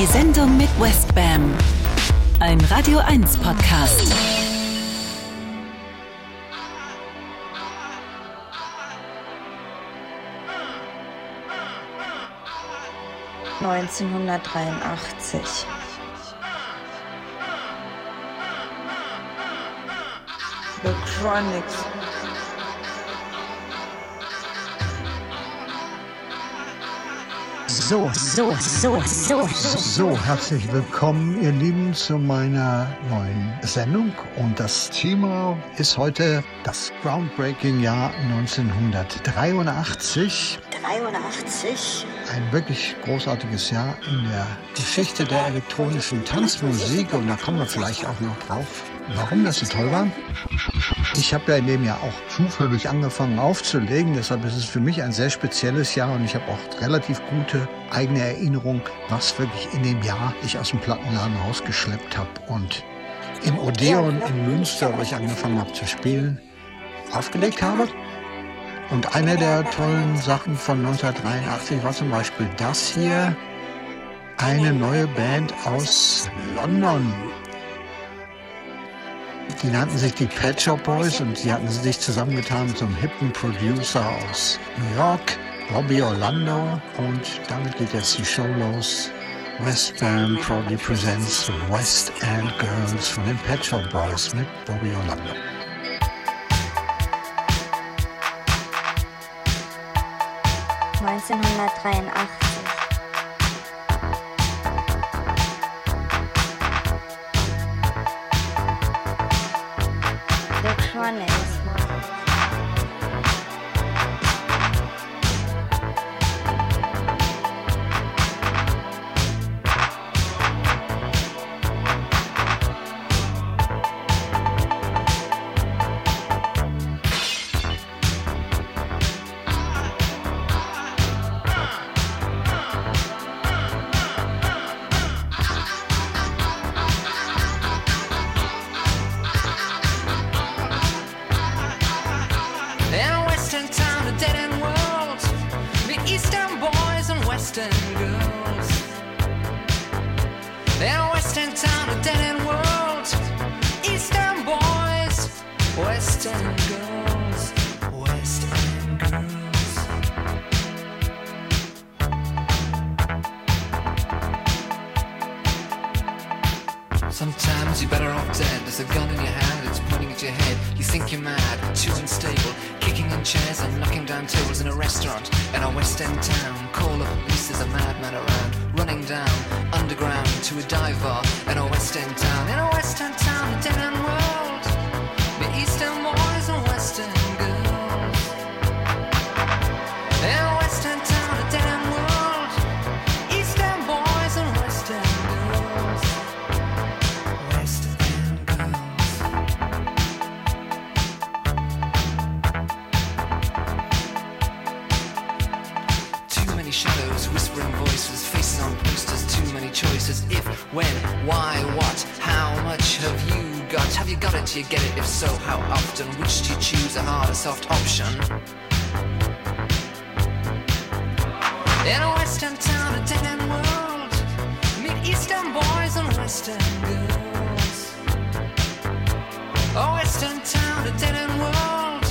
Die Sendung mit Westbam. Ein Radio 1 Podcast. Neunzehnhundertdreiundachtzig. The Chronics. So, so, so, so, so. So, herzlich willkommen, ihr Lieben, zu meiner neuen Sendung. Und das Thema ist heute das Groundbreaking Jahr 1983. 83. Ein wirklich großartiges Jahr in der Geschichte der elektronischen Tanzmusik. Und da kommen wir vielleicht auch noch drauf, warum das so toll war. Ich habe ja in dem Jahr auch zufällig angefangen aufzulegen. Deshalb ist es für mich ein sehr spezielles Jahr. Und ich habe auch relativ gute eigene Erinnerung, was wirklich in dem Jahr ich aus dem Plattenladen rausgeschleppt habe. Und im Odeon in Münster, wo ich angefangen habe zu spielen, aufgelegt habe. Und eine der tollen Sachen von 1983 war zum Beispiel das hier, eine neue Band aus London. Die nannten sich die Pet Shop Boys und sie hatten sich zusammengetan zum hippen Producer aus New York, Robbie Orlando. Und damit geht jetzt die Show los. West Band proudly presents West End Girls von den Pet Shop Boys mit Bobby Orlando. Neunzehnhundertdreiundachtzig. The Chronics. Got? It? Do you get it? If so, how often? Which do you choose, a hard or soft option? In a western town, a dead end world, meet eastern boys and western girls. A western town, a dead end world,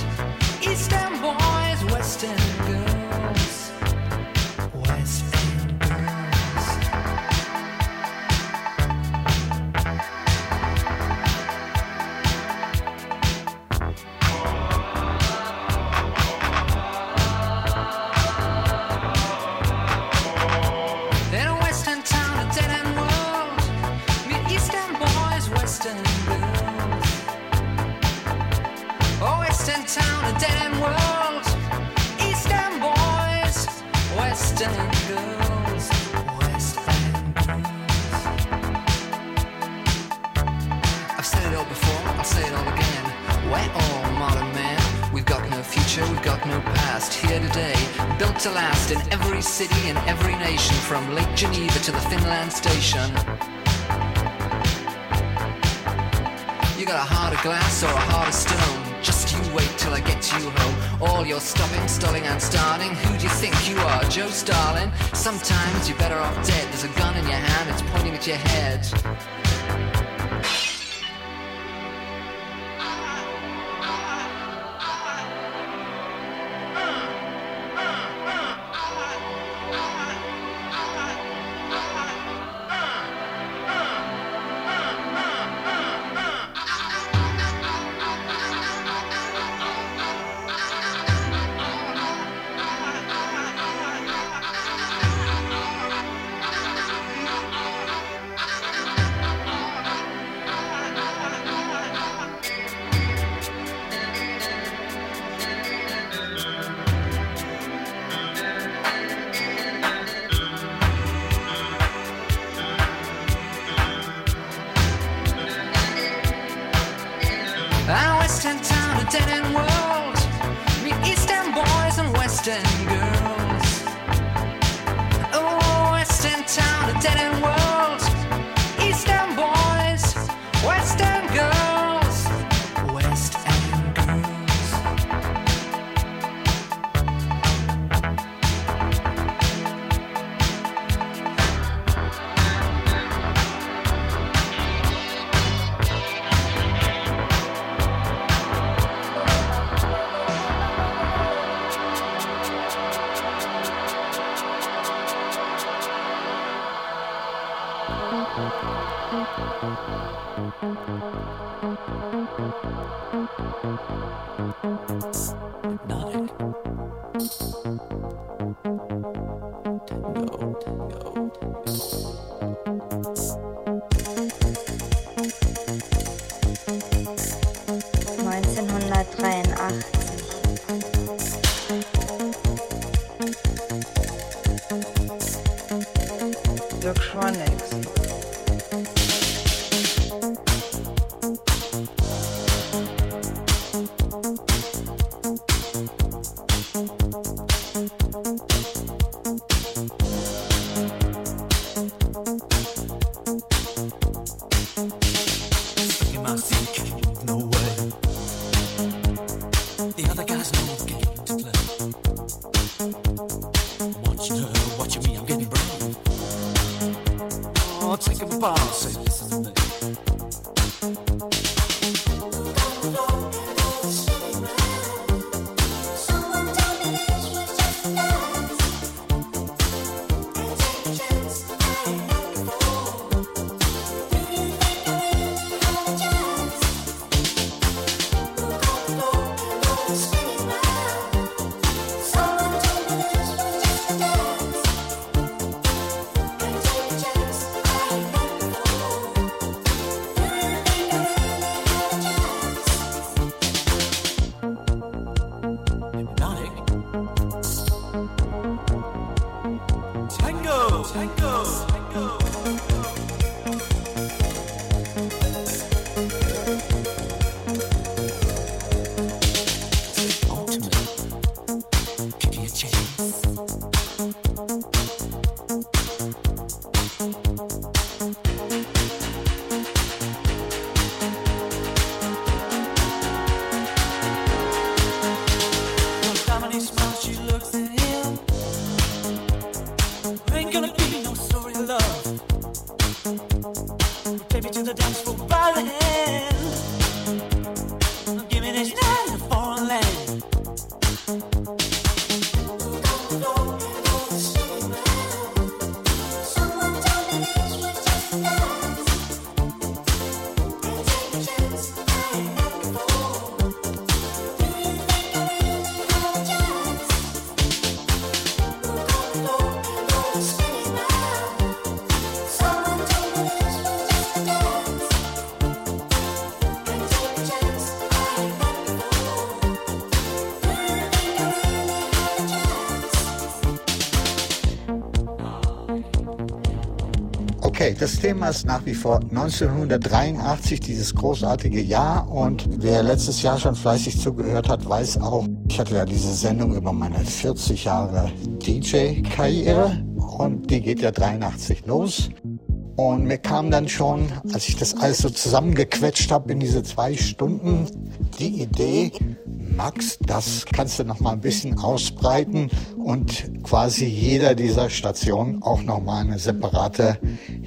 eastern das Thema ist nach wie vor 1983, dieses großartige Jahr. Und wer letztes Jahr schon fleißig zugehört hat, weiß auch, ich hatte ja diese Sendung über meine 40 Jahre DJ-Karriere und die geht ja 83 los. Und mir kam dann schon, als ich das alles so zusammengequetscht habe in diese zwei Stunden, die Idee, magst, das kannst du noch mal ein bisschen ausbreiten und quasi jeder dieser Stationen auch noch mal eine separate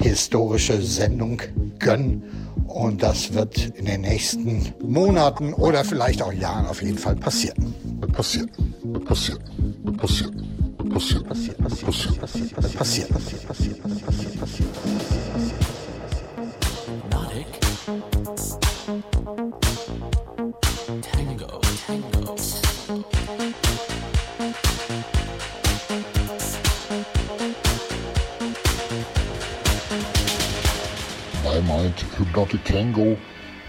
historische Sendung gönnen. Und das wird in den nächsten Monaten oder vielleicht auch Jahren auf jeden Fall passieren. Passieren, passieren, passieren, passieren, passieren, passieren, passieren, passieren, passieren, passieren, passieren, passieren, Tango.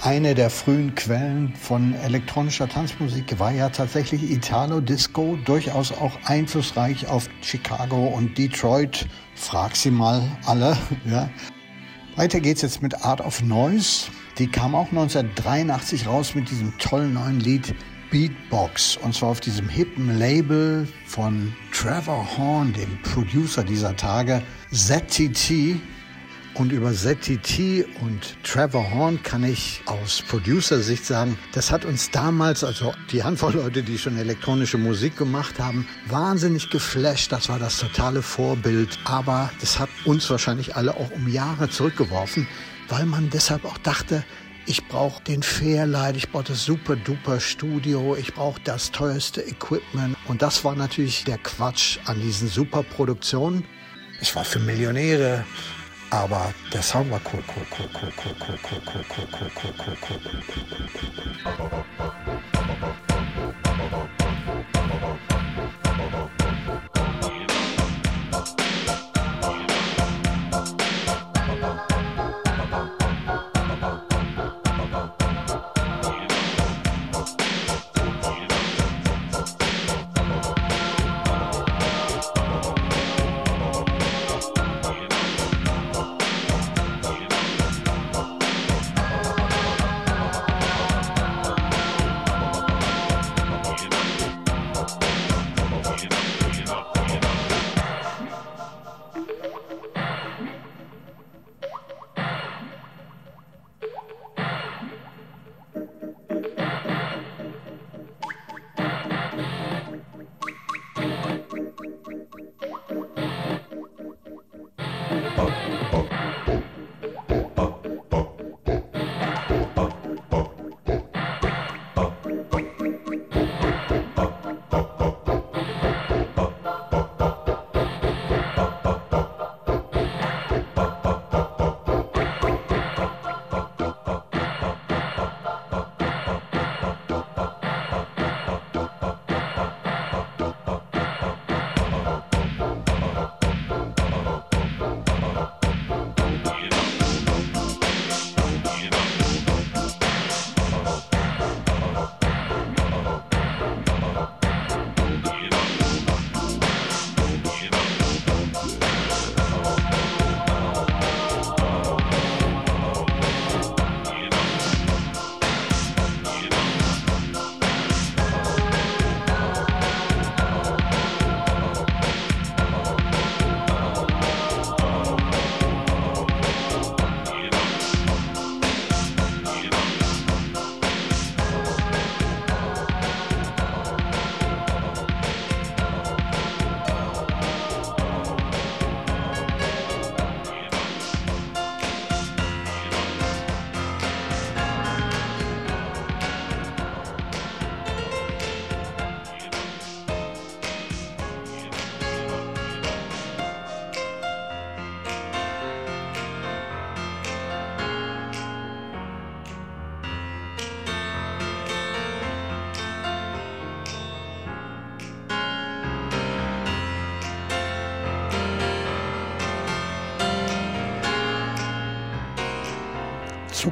Eine der frühen Quellen von elektronischer Tanzmusik war ja tatsächlich Italo Disco, durchaus auch einflussreich auf Chicago und Detroit. Frag sie mal alle. Ja. Weiter geht's jetzt mit Art of Noise. Die kam auch 1983 raus mit diesem tollen neuen Lied Beatbox. Und zwar auf diesem hippen Label von Trevor Horn, dem Producer dieser Tage, ZTT. Und über ZTT und Trevor Horn kann ich aus Producer-Sicht sagen, das hat uns damals, also die Handvoll Leute, die schon elektronische Musik gemacht haben, wahnsinnig geflasht. Das war das totale Vorbild. Aber das hat uns wahrscheinlich alle auch um Jahre zurückgeworfen, weil man deshalb auch dachte, ich brauche den Fairlight, ich brauche das super duper Studio, ich brauche das teuerste Equipment. Und das war natürlich der Quatsch an diesen super Produktionen. Es war für Millionäre. Aber der Sound war cool, cool, cool, cool, cool, cool, cool, cool, cool, cool, cool, cool, cool,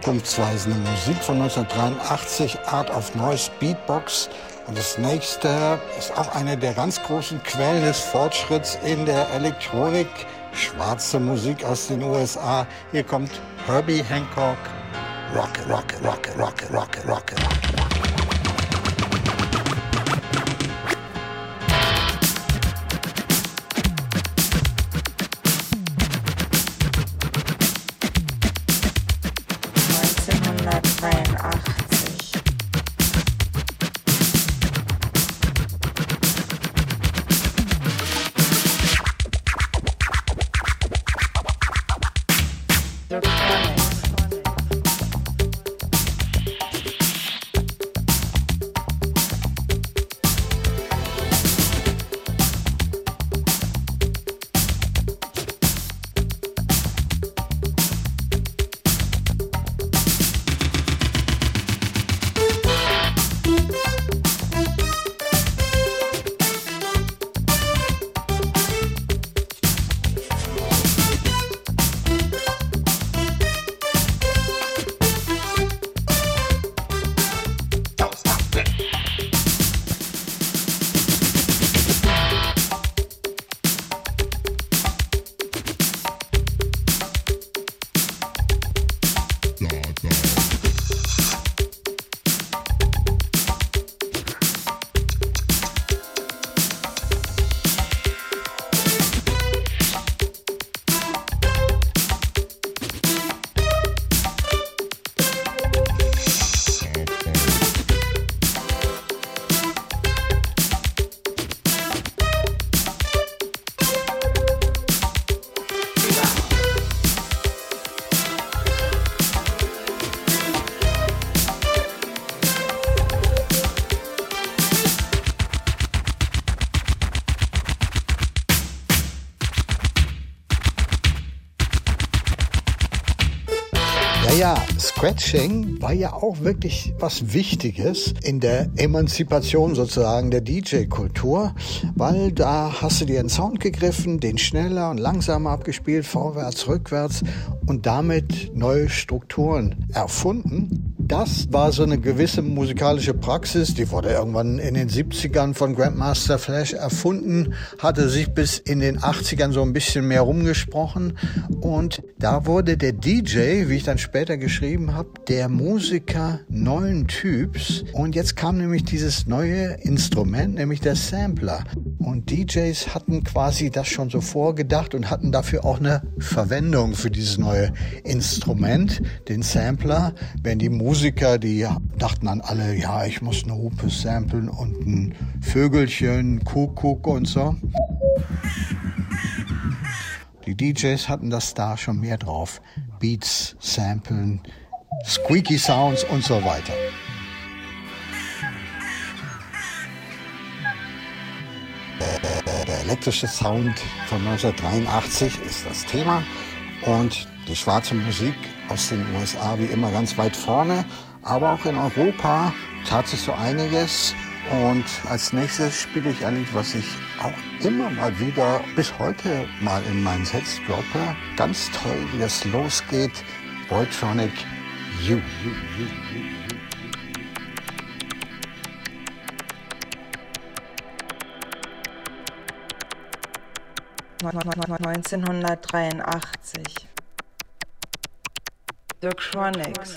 zukunftsweisende Musik von 1983, Art of Noise Beatbox. Und das nächste ist auch eine der ganz großen Quellen des Fortschritts in der Elektronik. Schwarze Musik aus den USA. Hier kommt Herbie Hancock. Rock, rock, rock, rock, rock, rock, rock. Naja, Scratching war ja auch wirklich was Wichtiges in der Emanzipation sozusagen der DJ-Kultur, weil da hast du dir einen Sound gegriffen, den schneller und langsamer abgespielt, vorwärts, rückwärts und damit neue Strukturen erfunden. Das war so eine gewisse musikalische Praxis, die wurde irgendwann in den 70ern von Grandmaster Flash erfunden, hatte sich bis in den 80ern so ein bisschen mehr rumgesprochen und da wurde der DJ, wie ich dann später geschrieben habe, der Musiker neuen Typs. Und jetzt kam nämlich dieses neue Instrument, nämlich der Sampler. Und DJs hatten quasi das schon so vorgedacht und hatten dafür auch eine Verwendung für dieses neue Instrument, den Sampler, wenn die Musiker, die dachten dann alle, ja, ich muss eine Hupe samplen und ein Vögelchen, Kuckuck und so. DJs hatten das da schon mehr drauf. Beats, Samplen, Squeaky Sounds und so weiter. Der elektrische Sound von 1983 ist das Thema und die schwarze Musik aus den USA wie immer ganz weit vorne, aber auch in Europa tat sich so einiges. Und als nächstes spiele ich ein Lied, was ich auch immer mal wieder bis heute mal in meinen Sets droppe. Ganz toll, wie das losgeht. Boytronic You. you, you, you. 1983. The Chronics.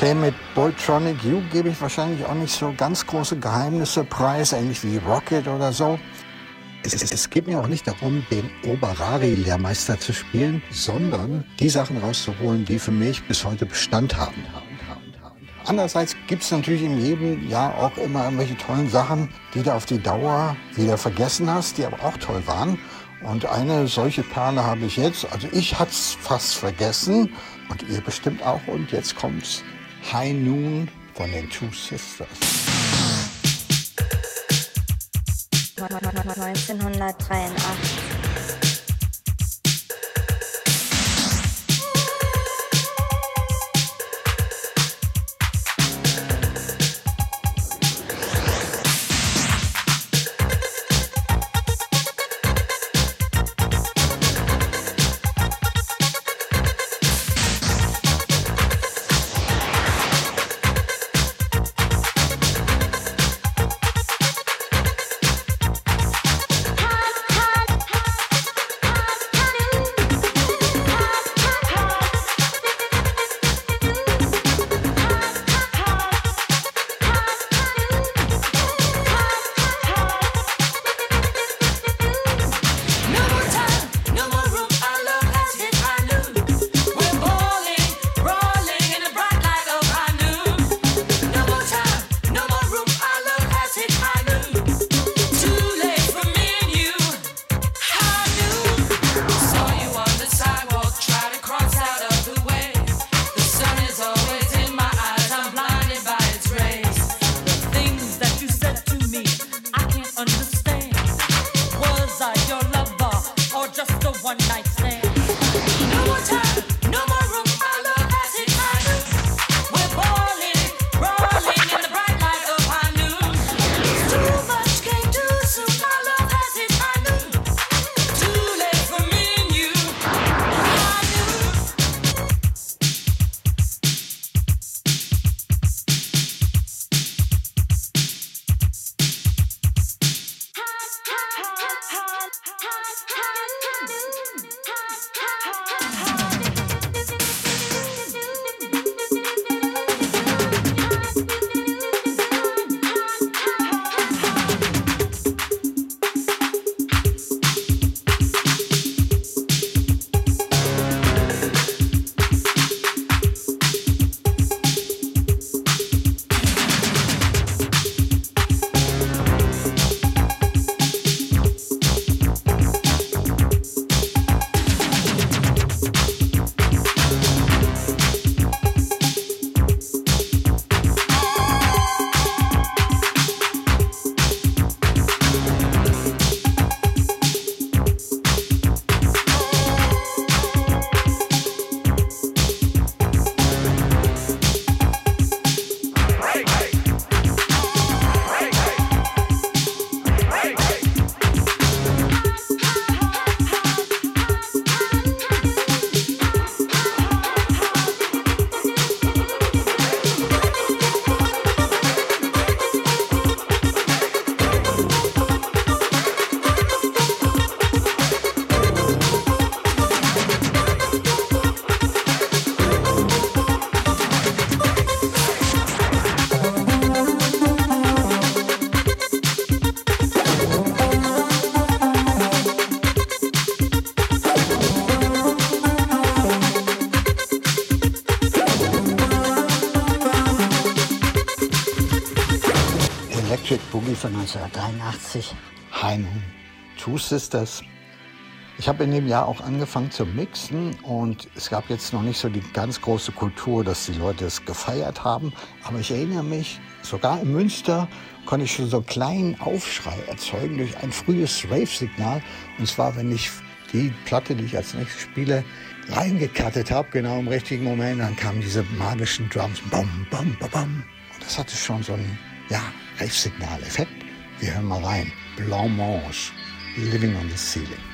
Okay, mit Boytronic U gebe ich wahrscheinlich auch nicht so ganz große Geheimnisse preis, ähnlich wie Rocket oder so. Es, es, es geht mir auch nicht darum, den Oberari-Lehrmeister zu spielen, sondern die Sachen rauszuholen, die für mich bis heute Bestand haben. Andererseits gibt es natürlich in jedem Jahr auch immer irgendwelche tollen Sachen, die du auf die Dauer wieder vergessen hast, die aber auch toll waren. Und eine solche Perle habe ich jetzt. Also ich hatte es fast vergessen und ihr bestimmt auch. Und jetzt kommt's High Noon von den Two Sisters. 1983. Sisters. Ich habe in dem Jahr auch angefangen zu mixen und es gab jetzt noch nicht so die ganz große Kultur, dass die Leute es gefeiert haben. Aber ich erinnere mich, sogar in Münster konnte ich schon so einen kleinen Aufschrei erzeugen durch ein frühes Rave-Signal. Und zwar, wenn ich die Platte, die ich als nächstes spiele, reingekattet habe, genau im richtigen Moment, dann kamen diese magischen Drums. Bam, bam, bam, bam. Und das hatte schon so einen ja, Rave-Signal-Effekt. Wir hören mal rein. Blanc Mange, Living on the Ceiling.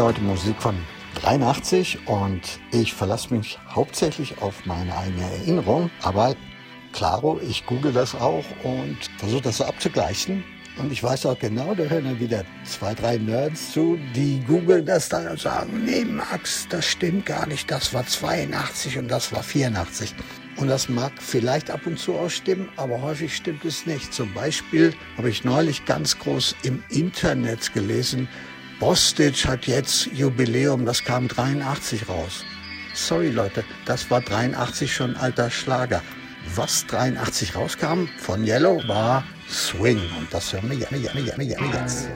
Spiele heute Musik von 83 und ich verlasse mich hauptsächlich auf meine eigene Erinnerung. Aber klaro, ich google das auch und versuche das so abzugleichen. Und ich weiß auch genau, da hören dann wieder zwei, drei Nerds zu, die googeln das dann und sagen, nee Max, das stimmt gar nicht, das war 82 und das war 84. Und das mag vielleicht ab und zu auch stimmen, aber häufig stimmt es nicht. Zum Beispiel habe ich neulich ganz groß im Internet gelesen, Bostitch hat jetzt Jubiläum, das kam 83 raus. Sorry Leute, das war 83 schon alter Schlager. Was 83 rauskam von Yellow war Swing und das hören wir gerne, gerne, gerne, gerne jetzt.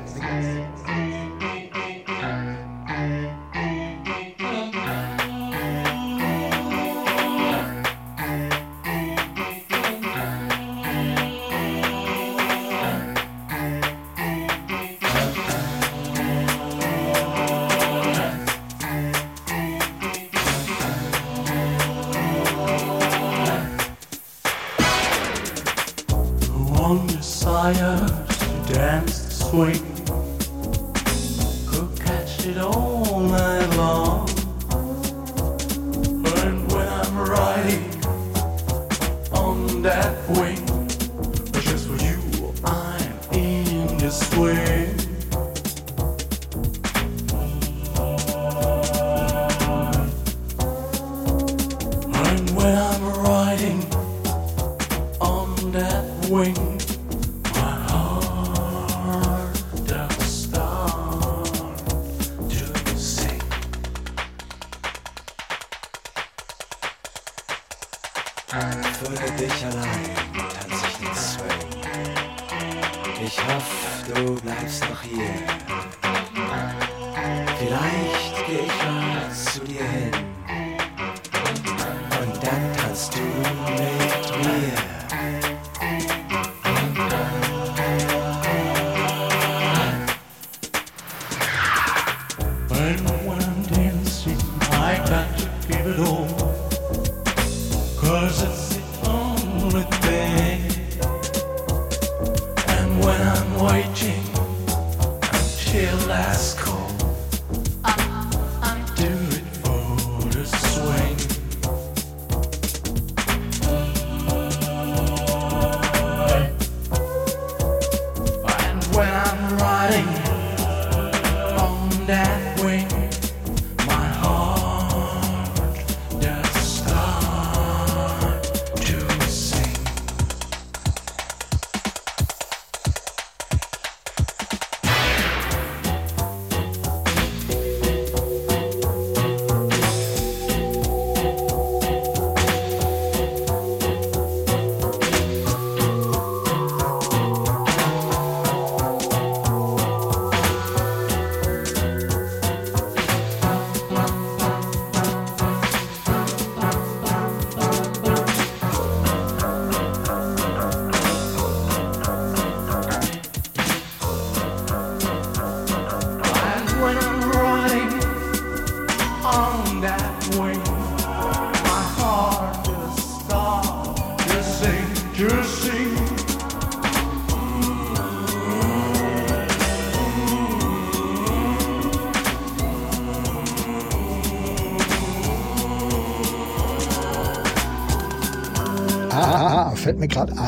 Ich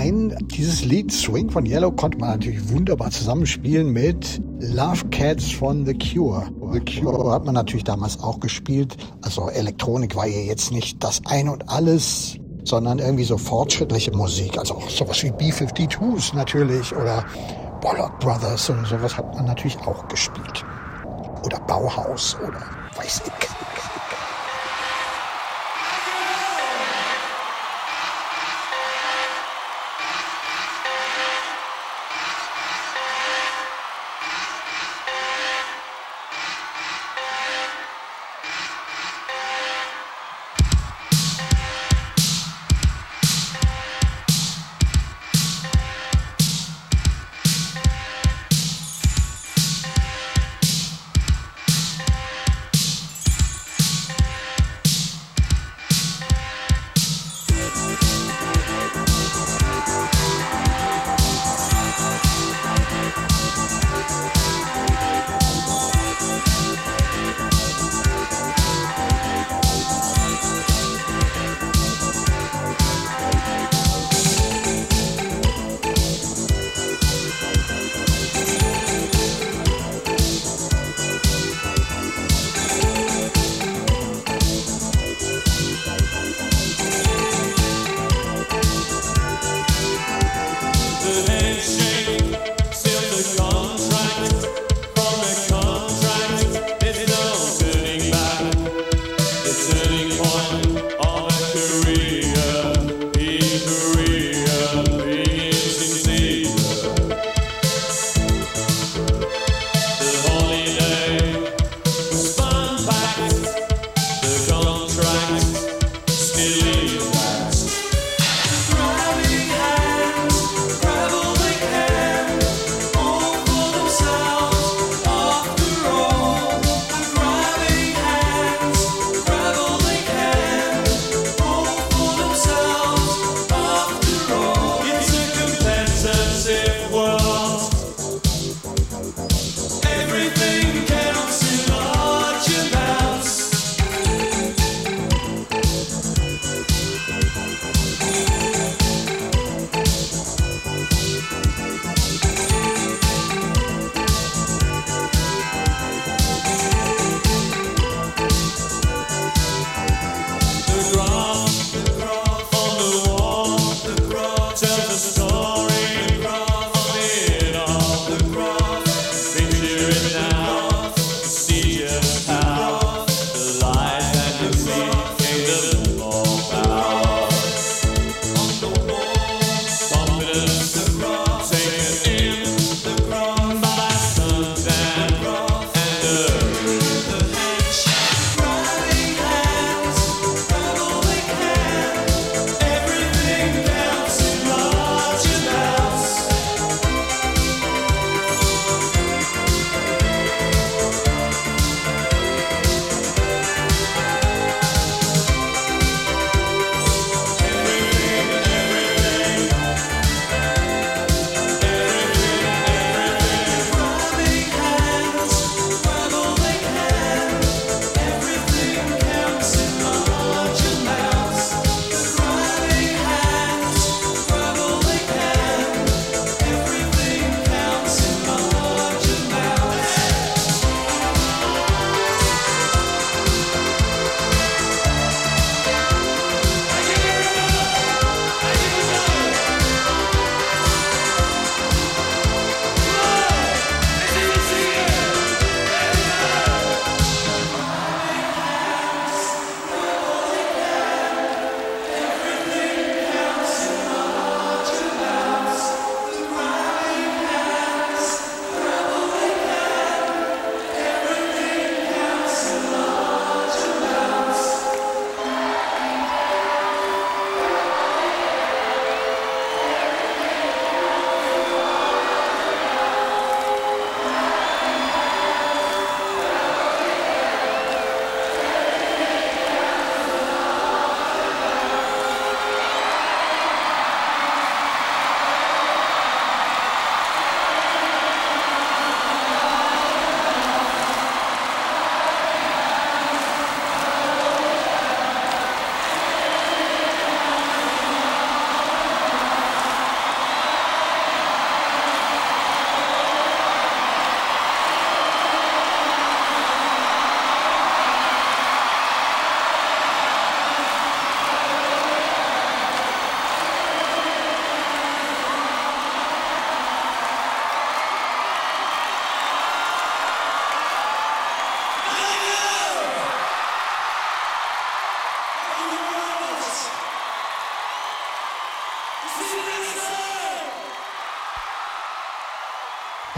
ein, dieses Lied Swing von Yellow konnte man natürlich wunderbar zusammenspielen mit Love Cats von The Cure. The Cure hat man natürlich damals auch gespielt. Also Elektronik war ja jetzt nicht das Ein und Alles, sondern irgendwie so fortschrittliche Musik. Also auch sowas wie B-52s natürlich oder Bollock Brothers und sowas hat man natürlich auch gespielt. Oder Bauhaus oder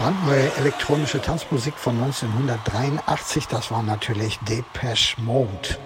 brandneue elektronische Tanzmusik von 1983. Das war natürlich Depeche Mode.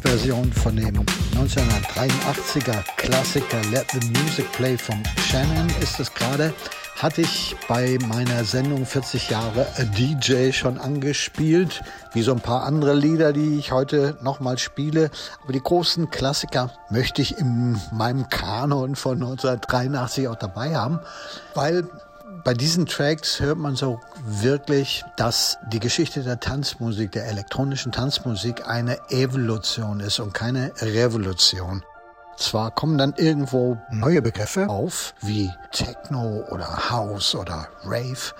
Die Dub-Version von dem 1983er Klassiker Let the Music Play von Shannon ist es gerade. Hatte ich bei meiner Sendung 40 Jahre A DJ schon angespielt, wie so ein paar andere Lieder, die ich heute nochmal spiele. Aber die großen Klassiker möchte ich in meinem Kanon von 1983 auch dabei haben, weil bei diesen Tracks hört man so wirklich, dass die Geschichte der Tanzmusik, der elektronischen Tanzmusik eine Evolution ist und keine Revolution. Zwar kommen dann irgendwo neue Begriffe auf, wie Techno oder House oder Rave,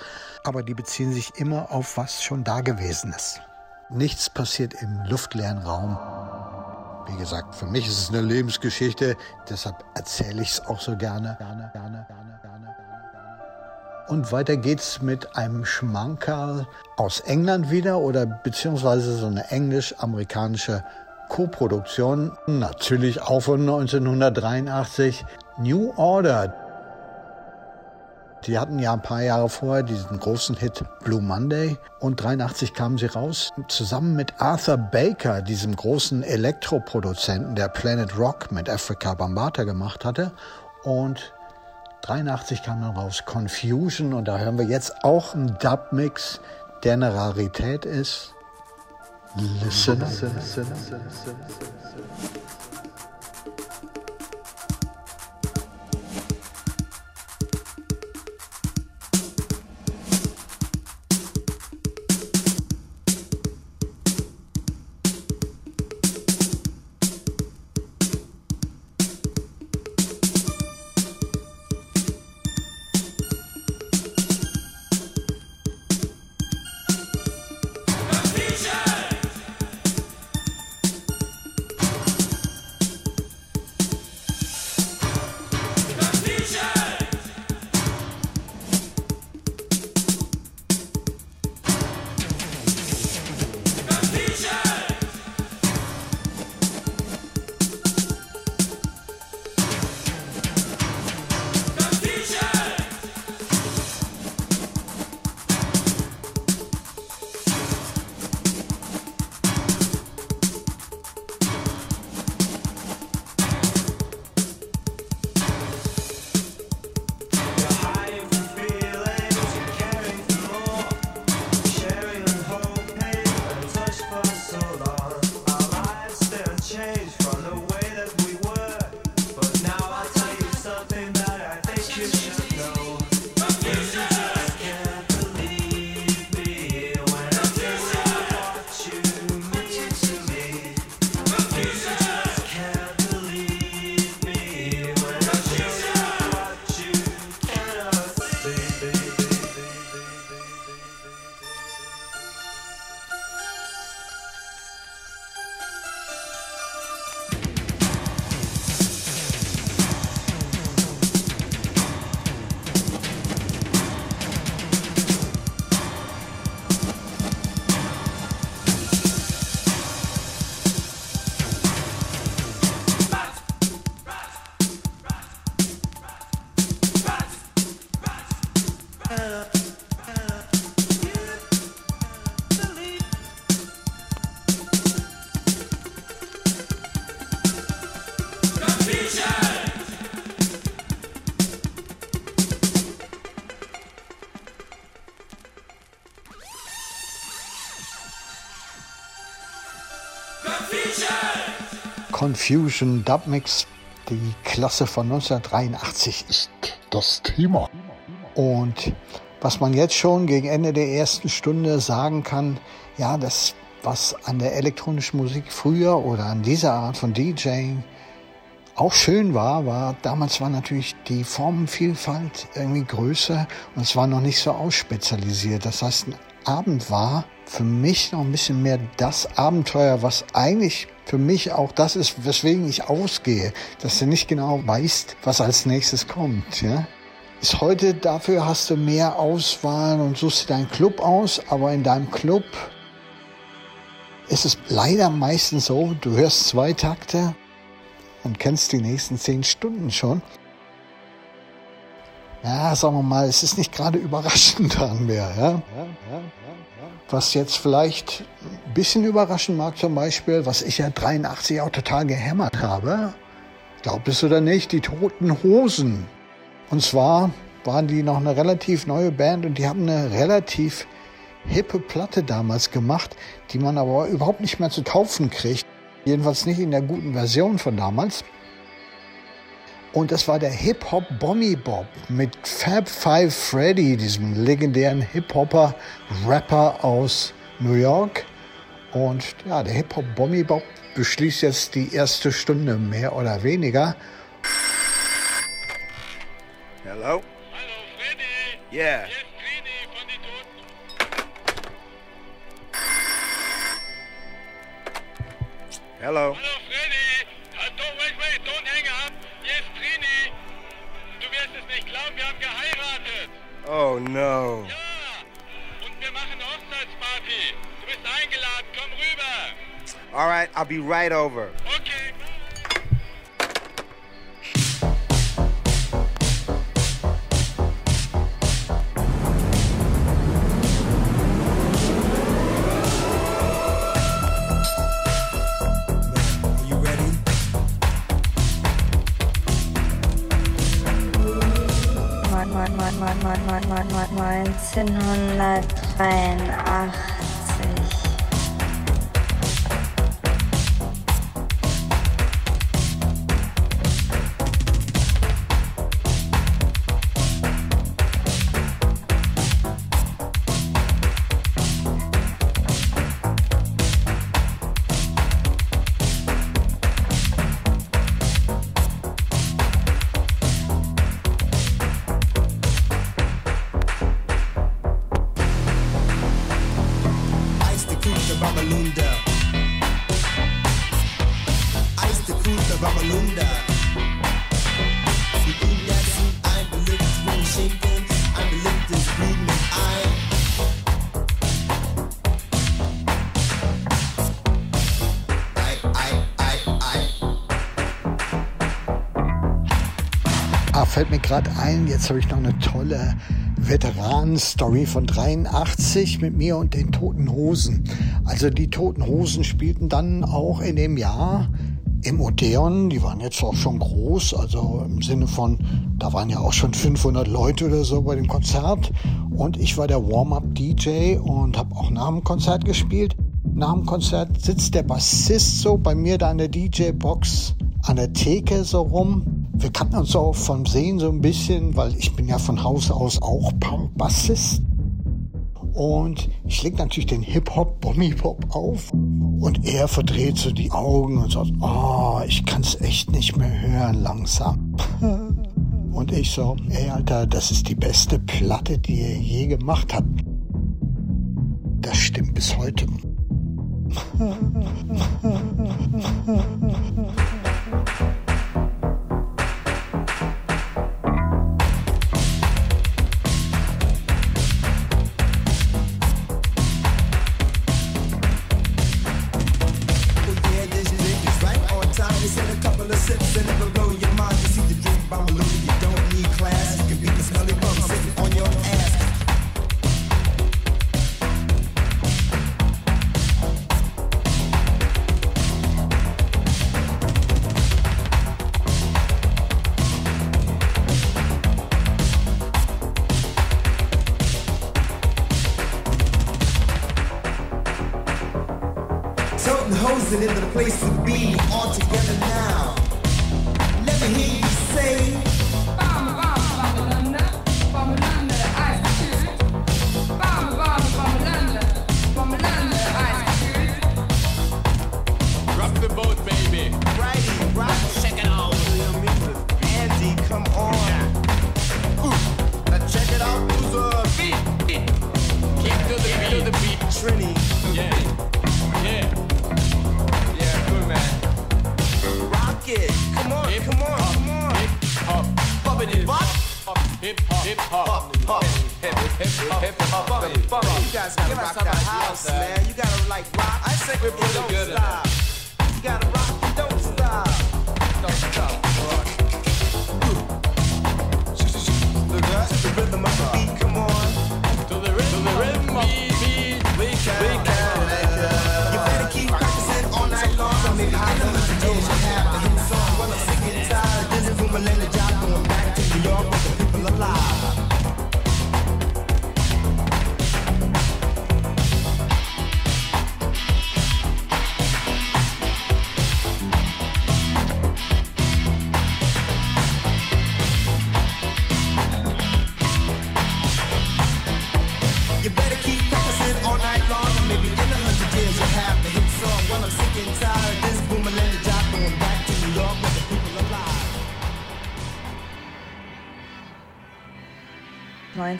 aber die beziehen sich immer auf was schon da gewesen ist. Nichts passiert im luftleeren Raum. Wie gesagt, für mich ist es eine Lebensgeschichte, deshalb erzähle ich es auch so gerne. gerne, gerne, gerne. Und weiter geht's mit einem Schmankerl aus England wieder oder beziehungsweise so eine englisch-amerikanische Co-Produktion, natürlich auch von 1983, New Order. Die hatten ja ein paar Jahre vorher diesen großen Hit Blue Monday. Und 83 kamen sie raus zusammen mit Arthur Baker, diesem großen Elektroproduzenten, der Planet Rock mit Africa Bambata gemacht hatte. Und 83 kam dann raus Confusion und da hören wir jetzt auch einen Dub-Mix, der eine Rarität ist. Listen, listen, listen, listen, listen. Confusion Dubmix, die Klasse von 1983 ist das Thema. Und was man jetzt schon gegen Ende der ersten Stunde sagen kann, ja, das, was an der elektronischen Musik früher oder an dieser Art von DJing auch schön war, war, damals war natürlich die Formenvielfalt irgendwie größer und es war noch nicht so ausspezialisiert. Das heißt, ein Abend war für mich noch ein bisschen mehr das Abenteuer, was eigentlich für mich auch das ist, weswegen ich ausgehe, dass du nicht genau weißt, was als nächstes kommt. Ja? Ist heute dafür hast du mehr Auswahl und suchst dir deinen Club aus, aber in deinem Club ist es leider meistens so, du hörst zwei Takte und kennst die nächsten zehn Stunden schon. Ja, sagen wir mal, es ist nicht gerade überraschend dran mehr. Ja? Was jetzt vielleicht ein bisschen überraschen mag, zum Beispiel, was ich ja 83 auch total gehämmert habe, glaubt es oder nicht, die Toten Hosen. Und zwar waren die noch eine relativ neue Band und die haben eine relativ hippe Platte damals gemacht, die man aber überhaupt nicht mehr zu kaufen kriegt. Jedenfalls nicht in der guten Version von damals. Und das war der Hip-Hop Bommy Bob mit Fab Five Freddy, diesem legendären Hip-Hopper, Rapper aus New York. Und ja, der Hip-Hop Bommy Bob beschließt jetzt die erste Stunde mehr oder weniger. Hello? Hallo, Freddy. Yeah. Hello. Hallo Oh no. Ja, und wir machen Hochzeitsparty. Du bist eingeladen, komm rüber. All right, I'll be right over. 1983. gerade ein, jetzt habe ich noch eine tolle Veteranen-Story von 83 mit mir und den Toten Hosen. Also die Toten Hosen spielten dann auch in dem Jahr im Odeon, die waren jetzt auch schon groß, also im Sinne von, da waren ja auch schon 500 Leute oder so bei dem Konzert und ich war der Warm-Up-DJ und habe auch nach dem Konzert gespielt. Nach dem Konzert sitzt der Bassist so bei mir da an der DJ-Box an der Theke so rum. Wir kannten uns so vom Sehen so ein bisschen, weil ich bin ja von Haus aus auch Punk-Bassist. Und ich leg natürlich den Hip-Hop, Bommy-Pop auf. Und er verdreht so die Augen und sagt, oh, ich kann's echt nicht mehr hören langsam. Und ich so, ey Alter, das ist die beste Platte, die ihr je gemacht habt. the sips and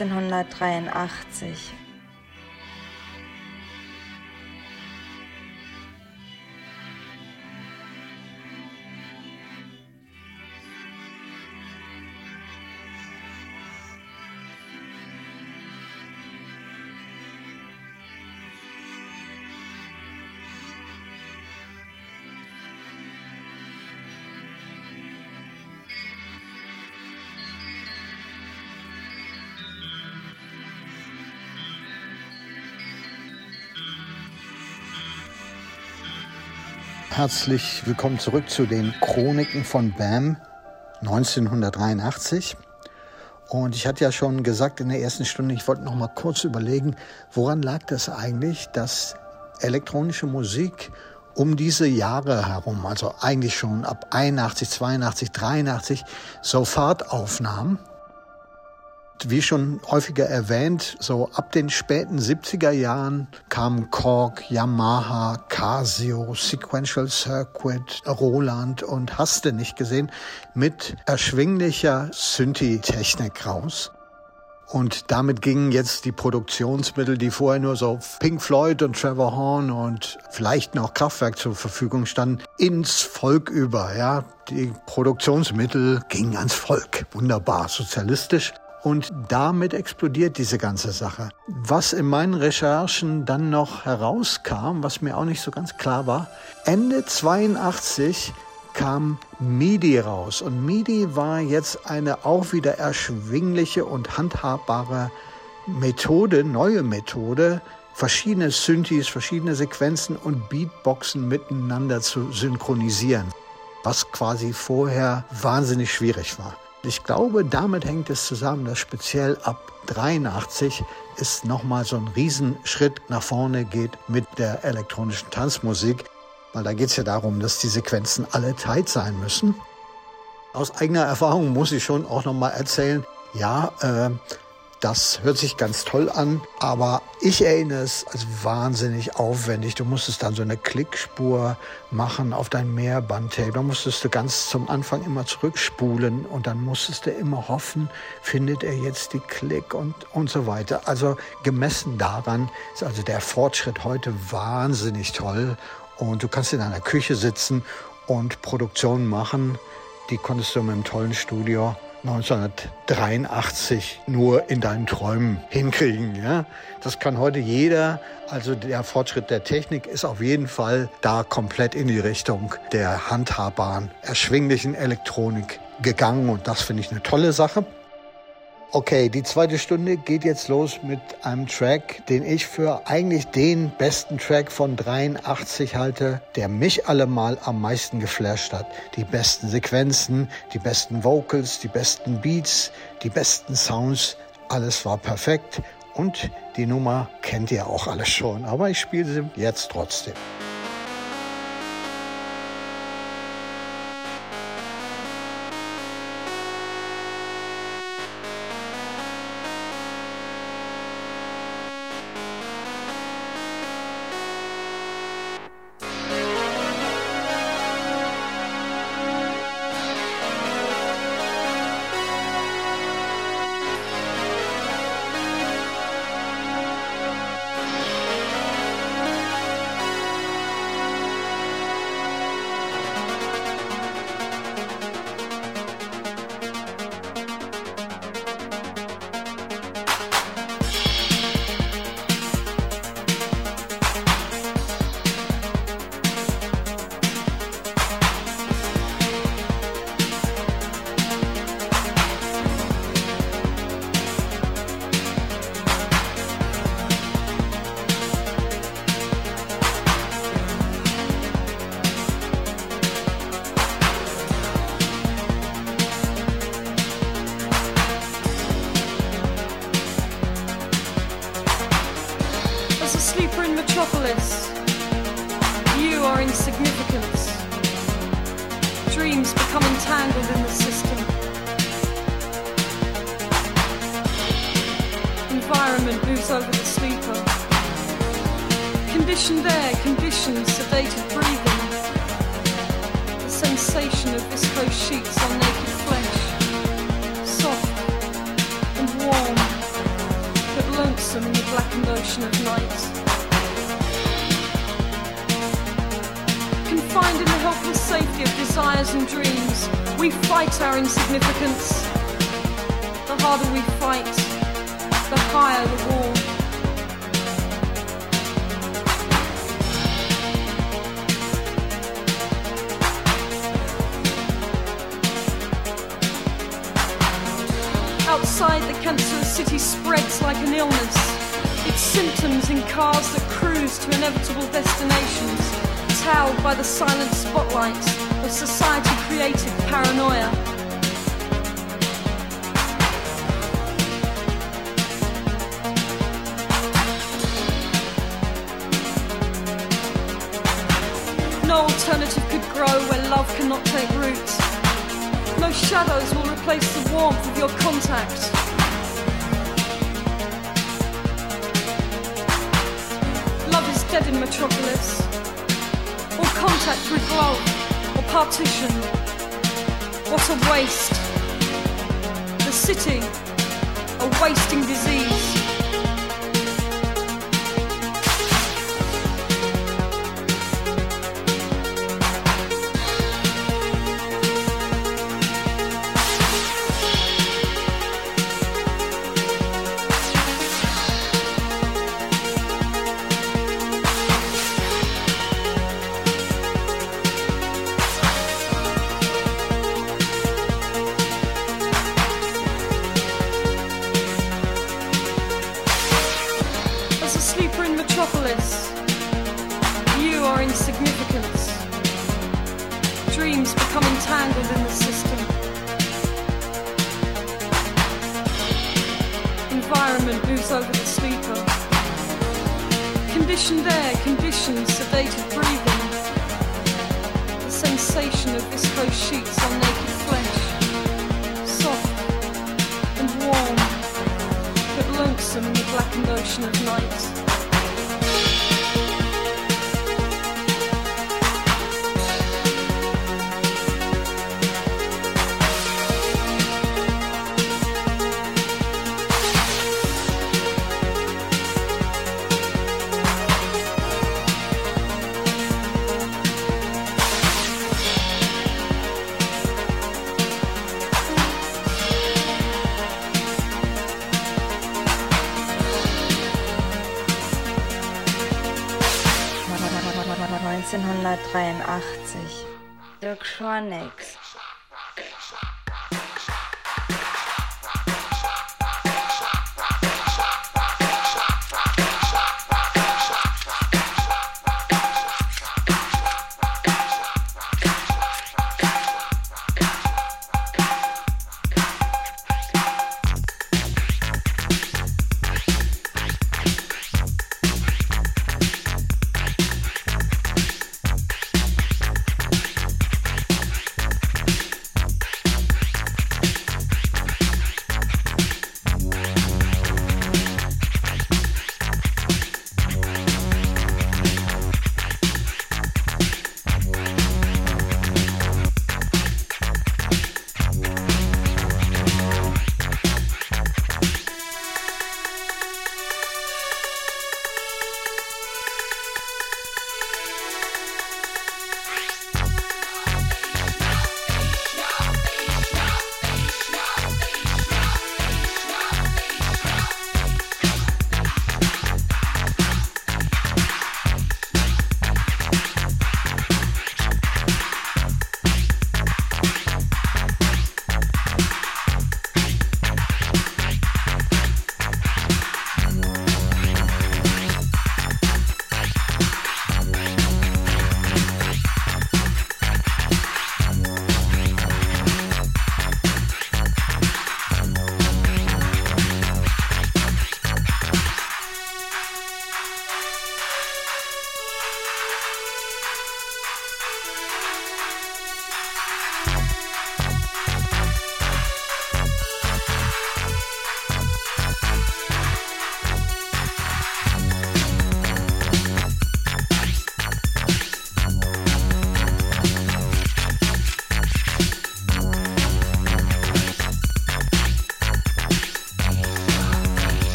1983. Herzlich willkommen zurück zu den Chroniken von BAM 1983. Und ich hatte ja schon gesagt in der ersten Stunde, ich wollte noch mal kurz überlegen, woran lag das eigentlich, dass elektronische Musik um diese Jahre herum, also eigentlich schon ab 81, 82, 83, so Fahrt aufnahm. Wie schon häufiger erwähnt, so ab den späten 70er Jahren kamen Korg, Yamaha, Casio, Sequential Circuit, Roland und hast du nicht gesehen, mit erschwinglicher Synthi-Technik raus. Und damit gingen jetzt die Produktionsmittel, die vorher nur so Pink Floyd und Trevor Horn und vielleicht noch Kraftwerk zur Verfügung standen, ins Volk über. Ja, die Produktionsmittel gingen ans Volk. Wunderbar, sozialistisch. Und damit explodiert diese ganze Sache. Was in meinen Recherchen dann noch herauskam, was mir auch nicht so ganz klar war, Ende 82 kam MIDI raus. Und MIDI war jetzt eine auch wieder erschwingliche und handhabbare Methode, neue Methode, verschiedene Synthes, verschiedene Sequenzen und Beatboxen miteinander zu synchronisieren, was quasi vorher wahnsinnig schwierig war. Ich glaube, damit hängt es zusammen, dass speziell ab 83 es nochmal so ein Riesenschritt nach vorne geht mit der elektronischen Tanzmusik, weil da geht es ja darum, dass die Sequenzen alle tight sein müssen. Aus eigener Erfahrung muss ich schon auch nochmal erzählen, ja, äh, das hört sich ganz toll an, aber ich erinnere es als wahnsinnig aufwendig. Du musstest dann so eine Klickspur machen auf dein Mehrbandtape. Da musstest du ganz zum Anfang immer zurückspulen und dann musstest du immer hoffen, findet er jetzt die Klick und, und so weiter. Also gemessen daran ist also der Fortschritt heute wahnsinnig toll und du kannst in einer Küche sitzen und Produktionen machen. Die konntest du mit einem tollen Studio 1983 nur in deinen Träumen hinkriegen. Ja? Das kann heute jeder. Also der Fortschritt der Technik ist auf jeden Fall da komplett in die Richtung der handhabbaren, erschwinglichen Elektronik gegangen. Und das finde ich eine tolle Sache. Okay, die zweite Stunde geht jetzt los mit einem Track, den ich für eigentlich den besten Track von 83 halte, der mich allemal am meisten geflasht hat. Die besten Sequenzen, die besten Vocals, die besten Beats, die besten Sounds, alles war perfekt und die Nummer kennt ihr auch alle schon, aber ich spiele sie jetzt trotzdem. The harder we fight, the higher the wall. Outside, the cancerous city spreads like an illness. Its symptoms in cars that cruise to inevitable destinations, towed by the silent spotlights of society created paranoia. Alternative could grow where love cannot take root. No shadows will replace the warmth of your contact. Love is dead in Metropolis. All contact with love or partition. What a waste. The city, a wasting disease.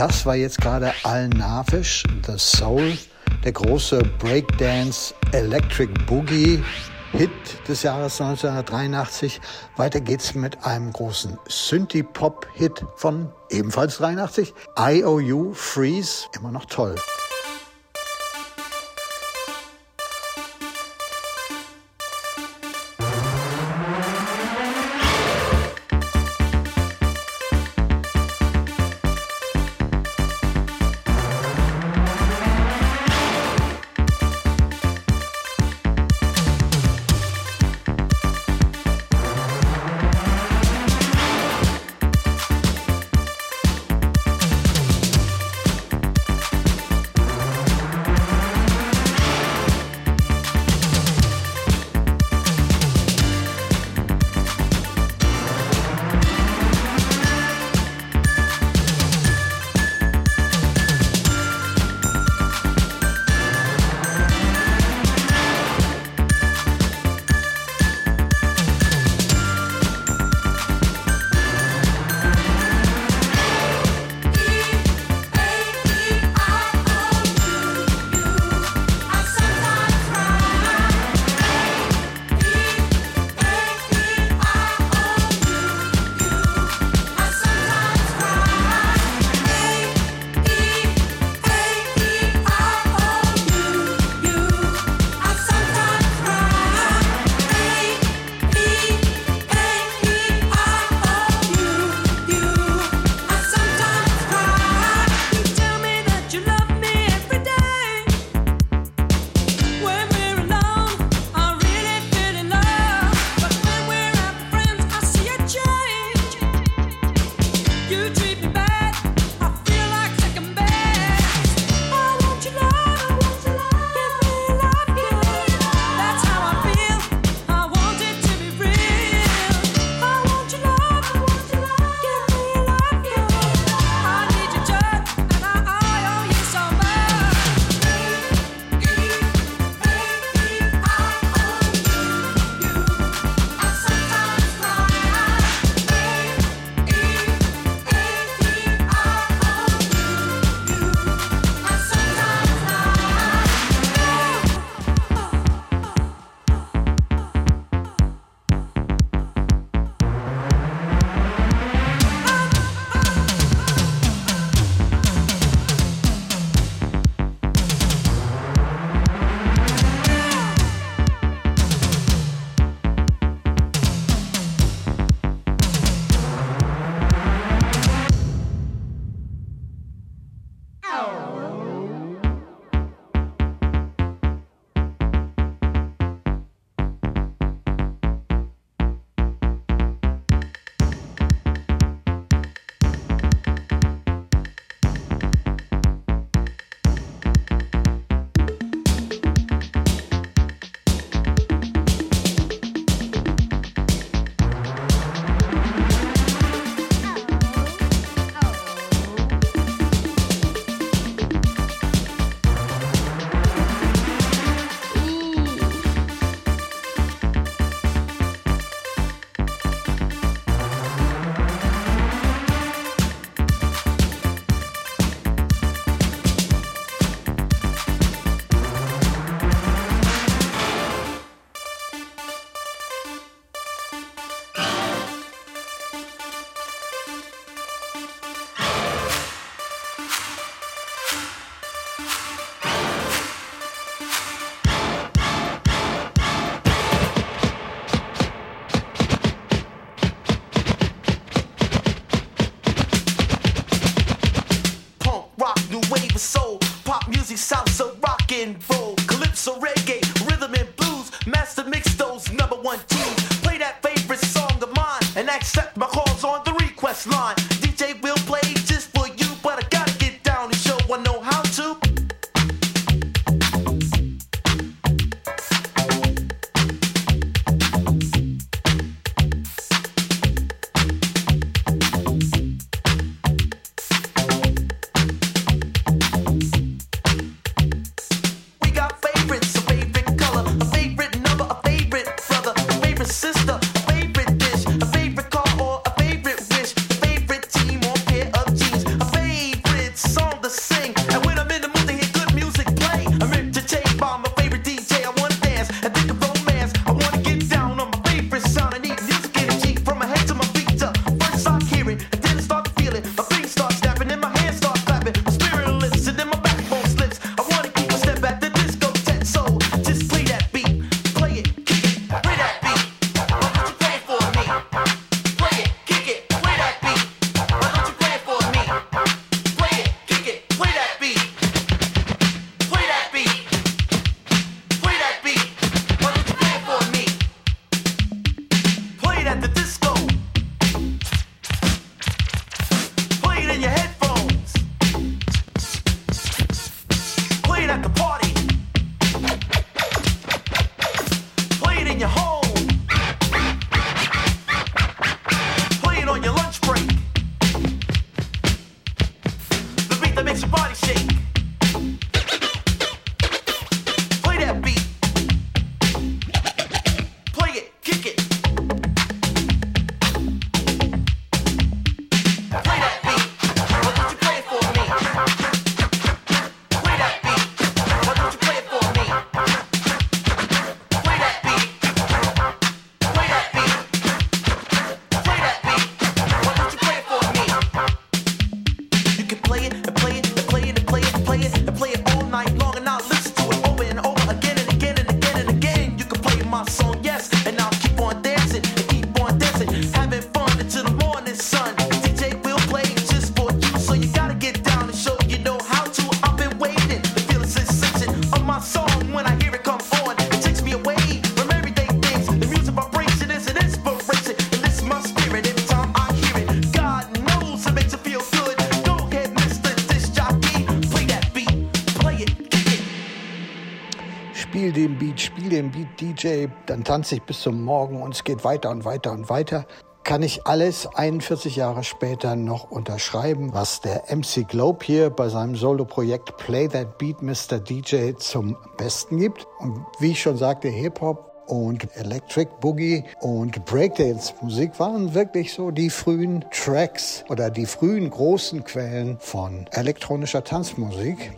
Das war jetzt gerade Al Nafish, The Soul, der große Breakdance Electric Boogie Hit des Jahres 1983. Weiter geht's mit einem großen Synthie-Pop-Hit von ebenfalls 83. IOU Freeze, immer noch toll. DJ, dann tanze ich bis zum Morgen und es geht weiter und weiter und weiter. Kann ich alles 41 Jahre später noch unterschreiben, was der MC Globe hier bei seinem Solo-Projekt Play That Beat Mr. DJ zum Besten gibt. Und wie ich schon sagte, Hip-Hop und Electric Boogie und Breakdance Musik waren wirklich so die frühen Tracks oder die frühen großen Quellen von elektronischer Tanzmusik.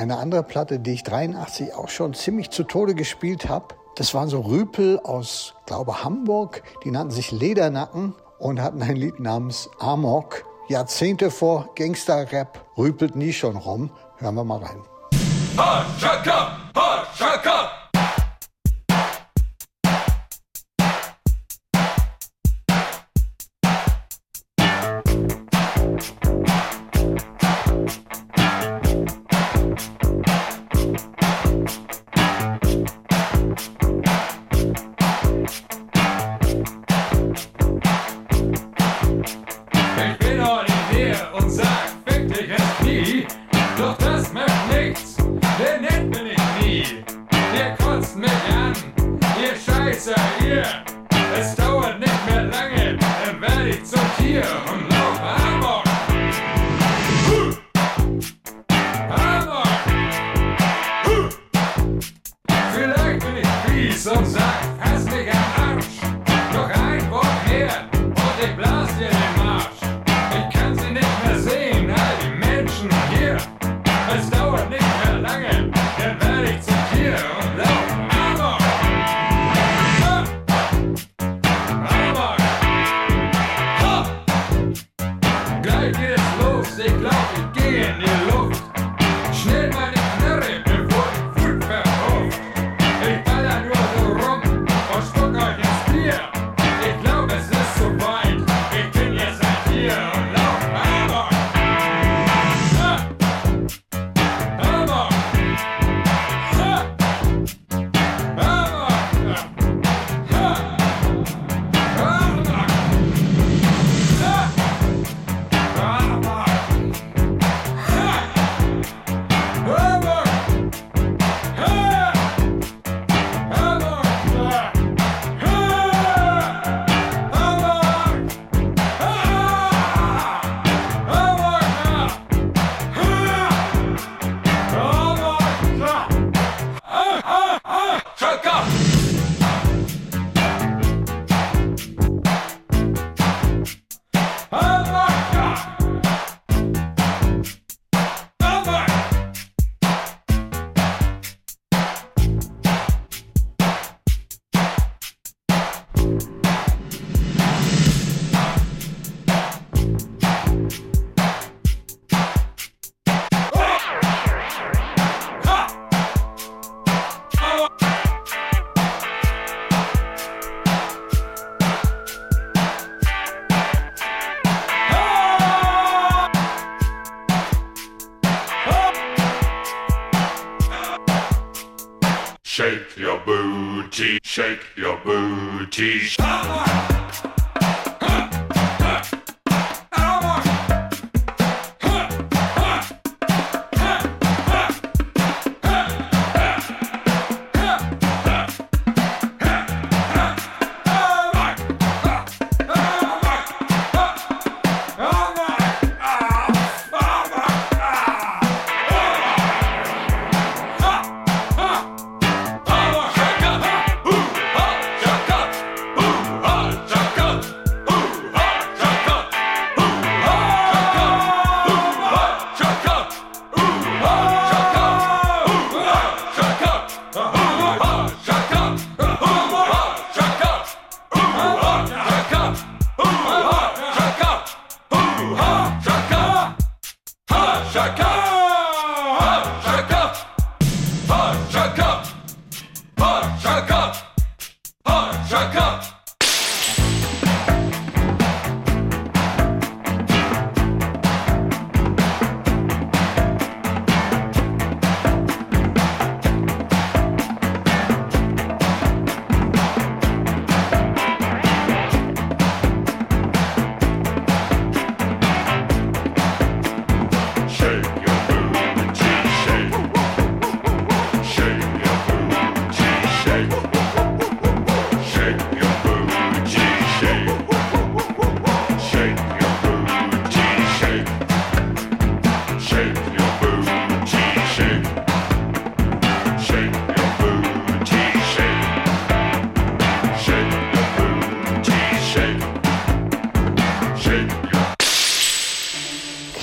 Eine andere Platte, die ich 83 auch schon ziemlich zu Tode gespielt habe, das waren so Rüpel aus, glaube Hamburg, die nannten sich Ledernacken und hatten ein Lied namens Amok. Jahrzehnte vor Gangster-Rap rüpelt nie schon rum. Hören wir mal rein. Hard, shut up! Hard!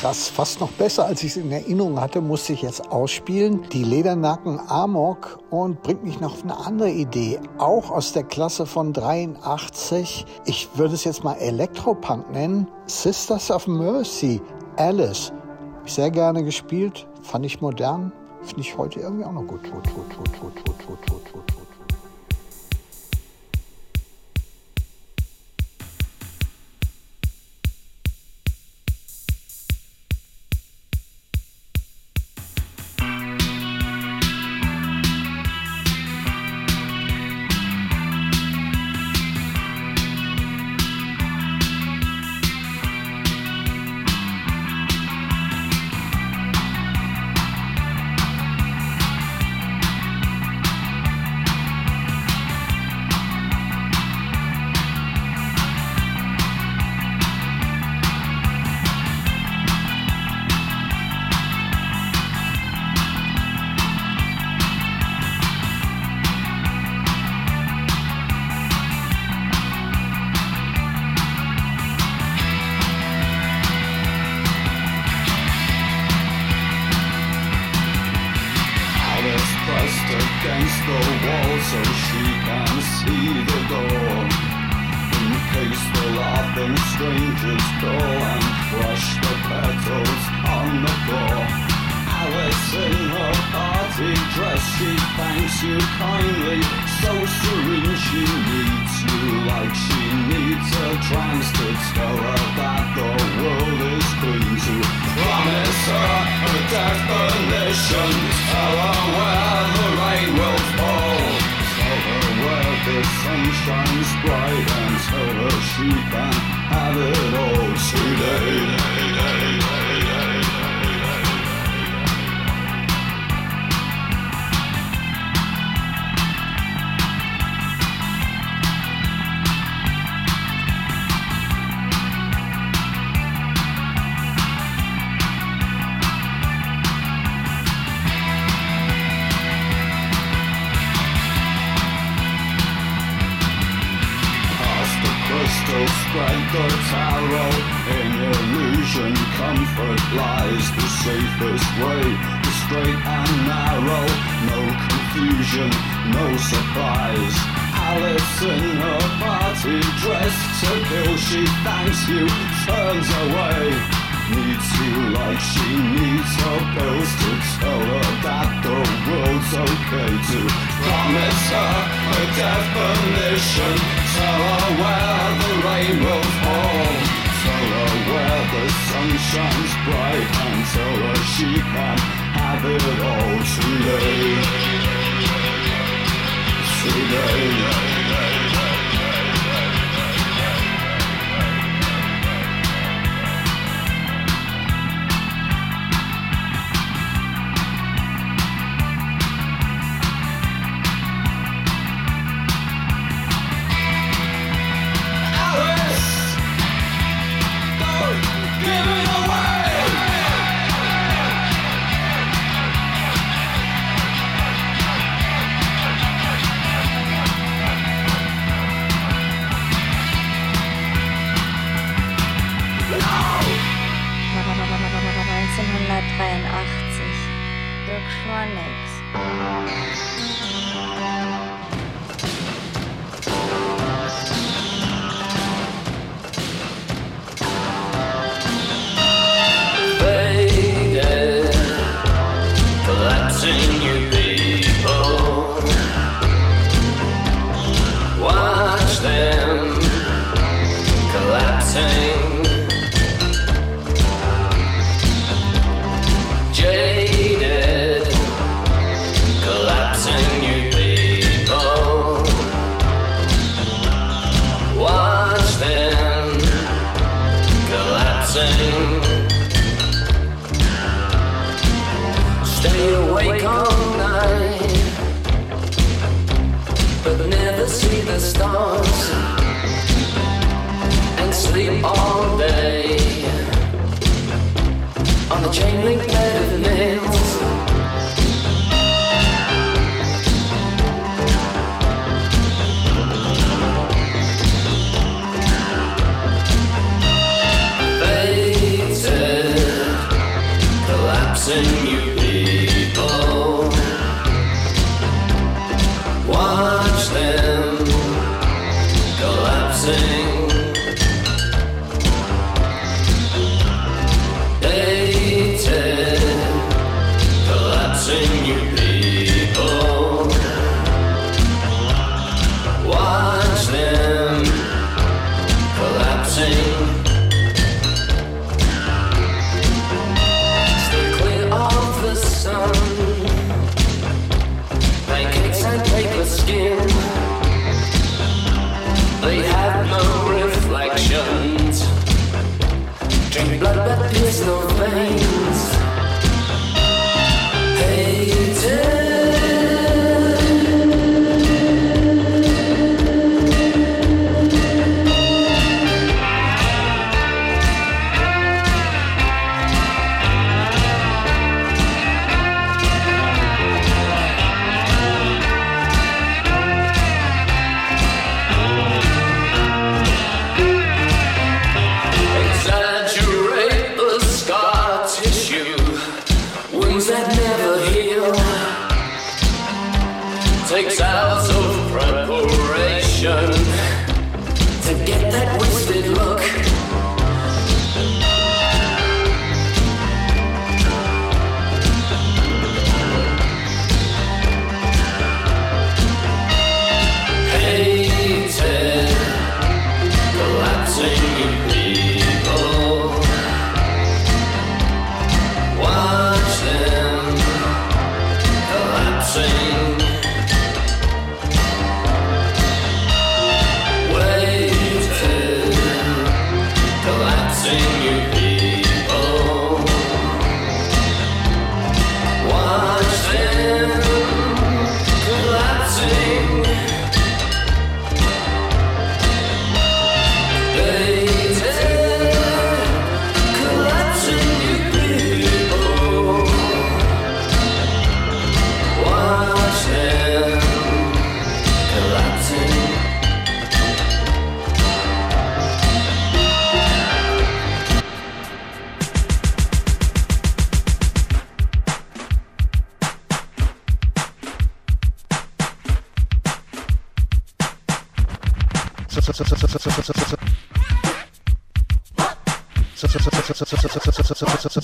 krass, fast noch besser, als ich es in Erinnerung hatte, musste ich jetzt ausspielen. Die Ledernacken Amok und bringt mich noch auf eine andere Idee, auch aus der Klasse von 83. Ich würde es jetzt mal Elektropunk nennen. Sisters of Mercy, Alice. Ich sehr gerne gespielt, fand ich modern, finde ich heute irgendwie auch noch gut, gut, gut, gut, gut, gut, gut, gut. gut.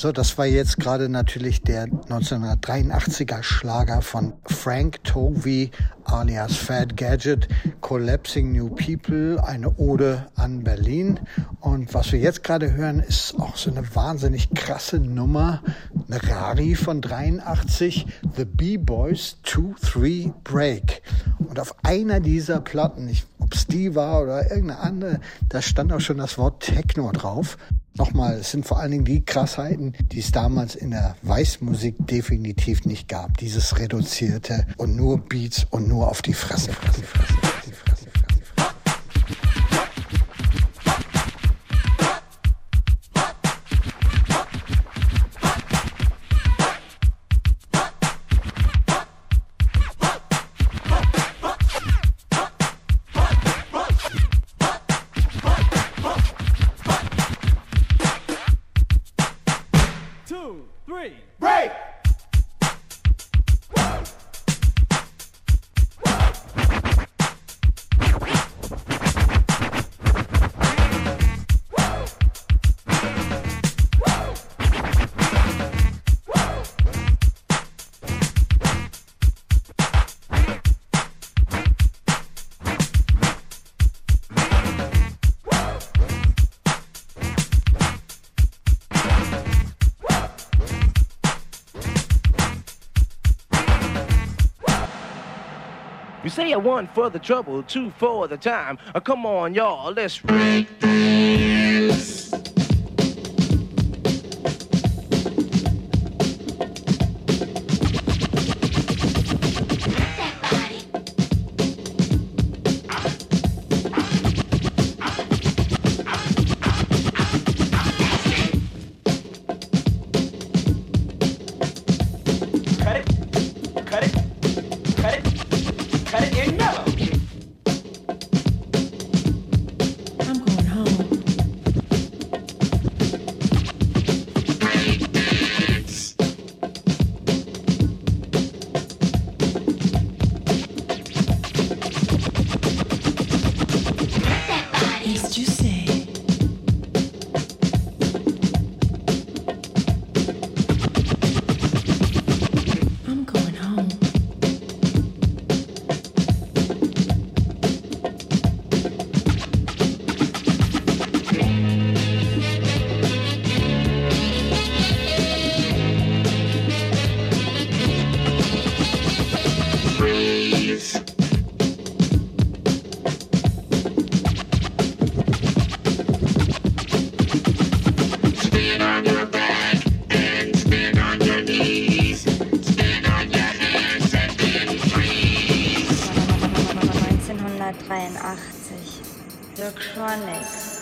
So, das war jetzt gerade natürlich der 1983er Schlager von Frank Tovey alias Fat Gadget, Collapsing New People, eine Ode an Berlin. Und was wir jetzt gerade hören, ist auch so eine wahnsinnig krasse Nummer, eine Rari von 83, The B-Boys 2-3 Break. Und auf einer dieser Platten, ob es die war oder irgendeine andere, da stand auch schon das Wort Techno drauf. Nochmal, es sind vor allen Dingen die Krassheiten, die es damals in der Weißmusik definitiv nicht gab. Dieses reduzierte und nur Beats und nur auf die Fresse. Fresse, Fresse, Fresse, Fresse, Fresse. One for the trouble, two for the time. Uh, come on, y'all, let's 1982. The Chronics.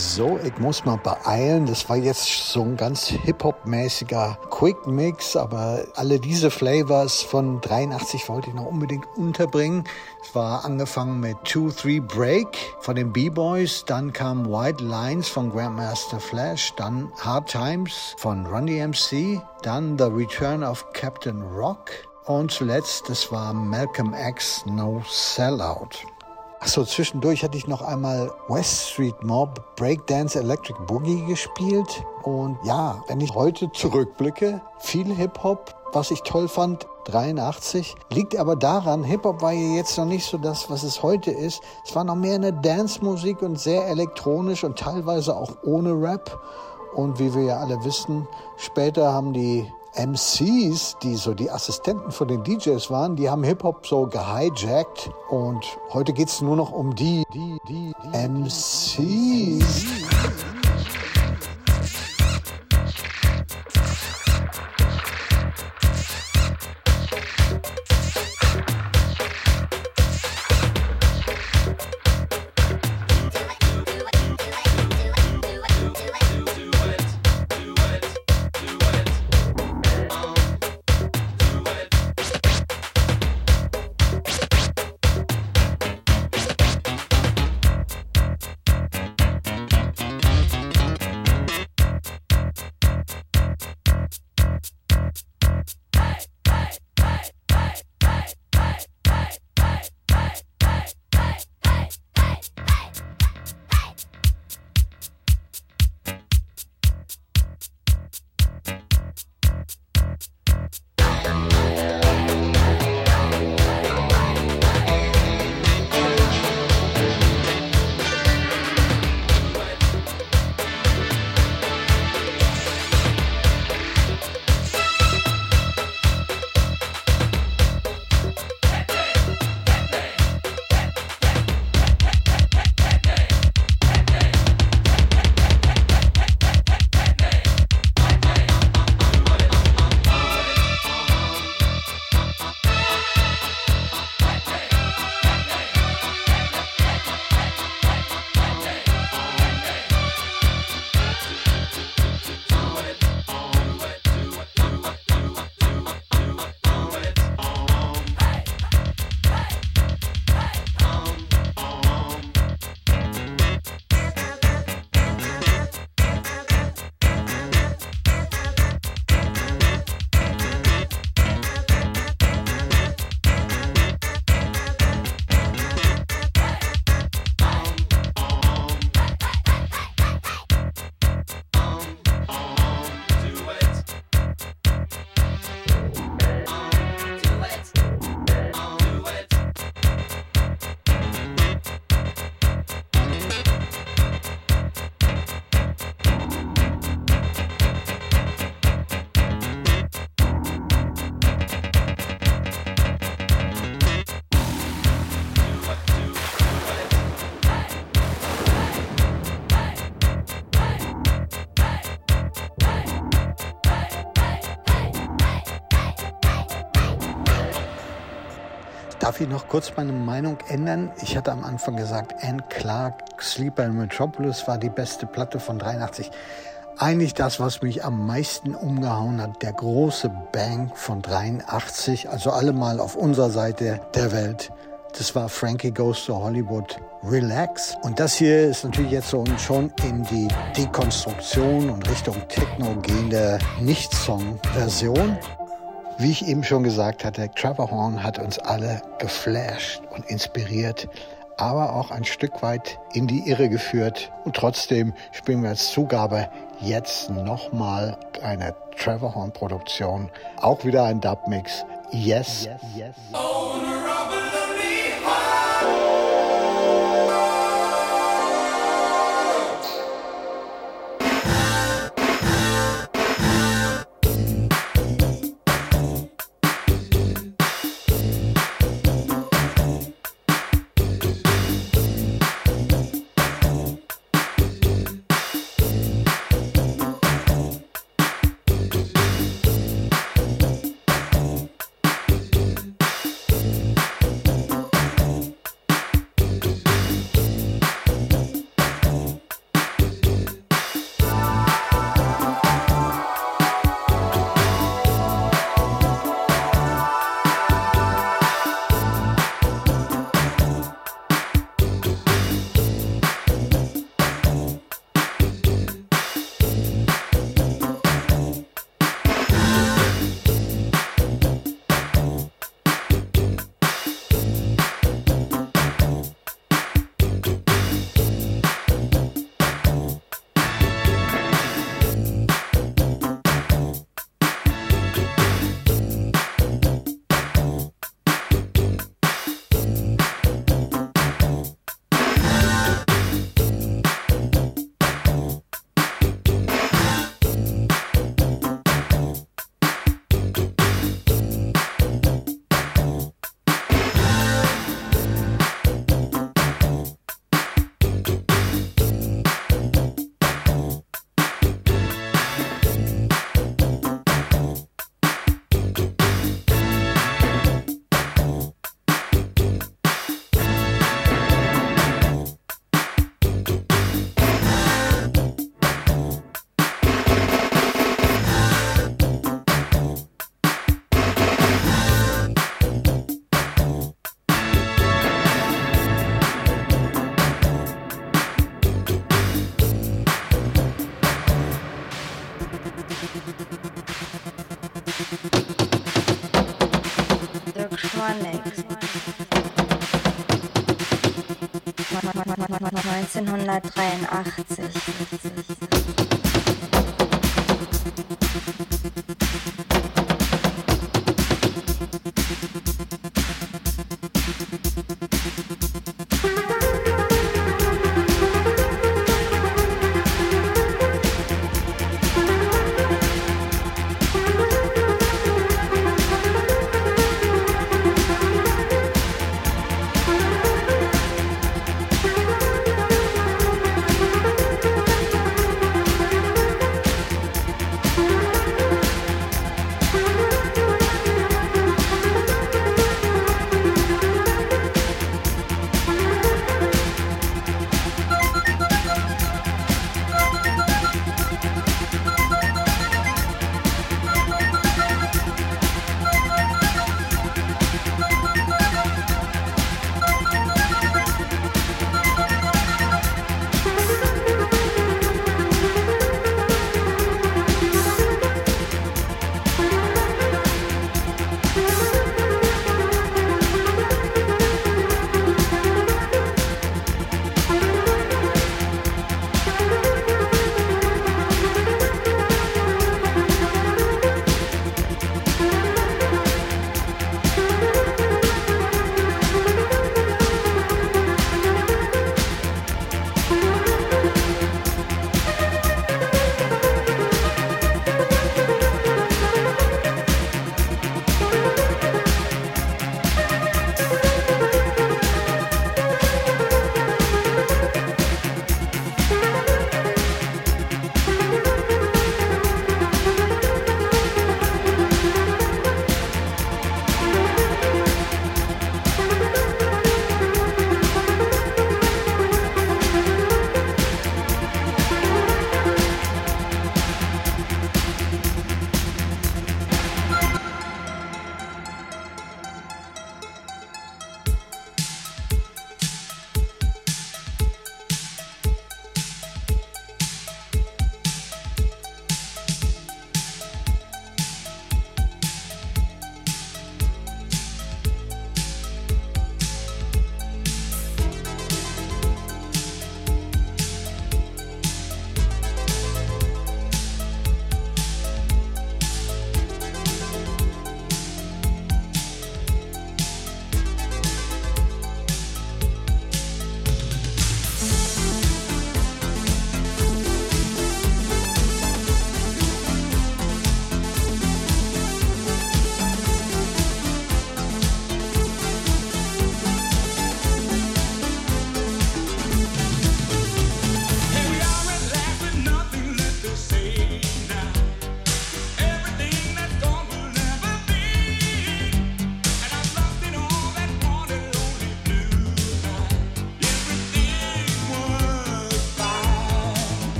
So, ich muss mal beeilen. Das war jetzt so ein ganz Hip-Hop-mäßiger Quick-Mix, aber alle diese Flavors von 83 wollte ich noch unbedingt unterbringen. Es war angefangen mit 2-3 Break von den B-Boys, dann kam White Lines von Grandmaster Flash, dann Hard Times von Run DMC, dann The Return of Captain Rock und zuletzt, das war Malcolm X No Sellout. Achso, zwischendurch hatte ich noch einmal West Street Mob Breakdance Electric Boogie gespielt. Und ja, wenn ich heute zurückblicke, viel Hip-Hop, was ich toll fand, 83, liegt aber daran, Hip-Hop war ja jetzt noch nicht so das, was es heute ist. Es war noch mehr eine Dance-Musik und sehr elektronisch und teilweise auch ohne Rap. Und wie wir ja alle wissen, später haben die MCs, die so die Assistenten von den DJs waren, die haben Hip-Hop so gehijackt und heute geht's nur noch um die, die, die, die MCs. Darf ich noch kurz meine Meinung ändern? Ich hatte am Anfang gesagt, Anne Clark, Sleeper in Metropolis war die beste Platte von 83. Eigentlich das, was mich am meisten umgehauen hat, der große Bang von 83, also allemal auf unserer Seite der Welt. Das war Frankie Goes to Hollywood Relax. Und das hier ist natürlich jetzt so schon in die Dekonstruktion und Richtung Techno gehende Nicht-Song-Version. Wie ich eben schon gesagt hatte, Trevor Horn hat uns alle geflasht und inspiriert, aber auch ein Stück weit in die Irre geführt. Und trotzdem spielen wir als Zugabe jetzt nochmal eine Trevor Horn Produktion. Auch wieder ein Dub-Mix. Yes, yes, yes. Dirktronics. 1983.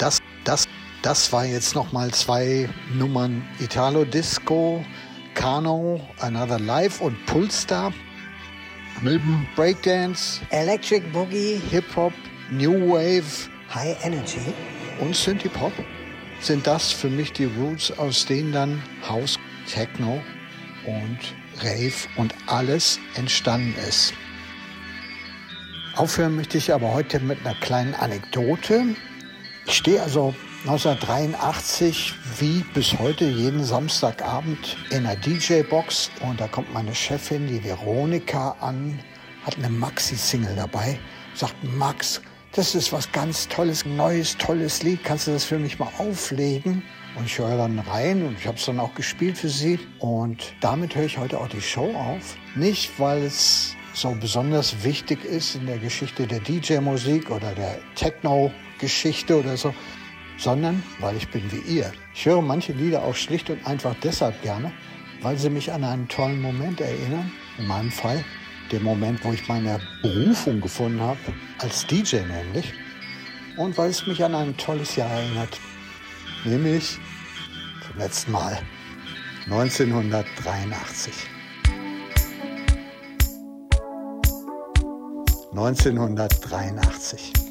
das, das, das, war jetzt nochmal zwei Nummern Italo Disco, Kano, Another Life und Pulstar. Neben Breakdance, Electric Boogie, Hip-Hop, New Wave, High Energy. Und Synthie-Pop sind das für mich die Roots, aus denen dann House, Techno und Rave und alles entstanden ist. Aufhören möchte ich aber heute mit einer kleinen Anekdote. Ich stehe also 1983 wie bis heute jeden Samstagabend in einer DJ-Box und da kommt meine Chefin, die Veronika, an, hat eine Maxi-Single dabei, sagt Max, das ist was ganz Tolles, neues, tolles Lied, kannst du das für mich mal auflegen? Und ich höre dann rein und ich habe es dann auch gespielt für sie. Und damit höre ich heute auch die Show auf. Nicht, weil es so besonders wichtig ist in der Geschichte der DJ-Musik oder der Techno-Geschichte oder so, sondern weil ich bin wie ihr. Ich höre manche Lieder auch schlicht und einfach deshalb gerne, weil sie mich an einen tollen Moment erinnern. In meinem Fall der Moment, wo ich meine Berufung gefunden habe, als DJ nämlich. Und weil es mich an ein tolles Jahr erinnert, nämlich zum letzten Mal 1983. 1983.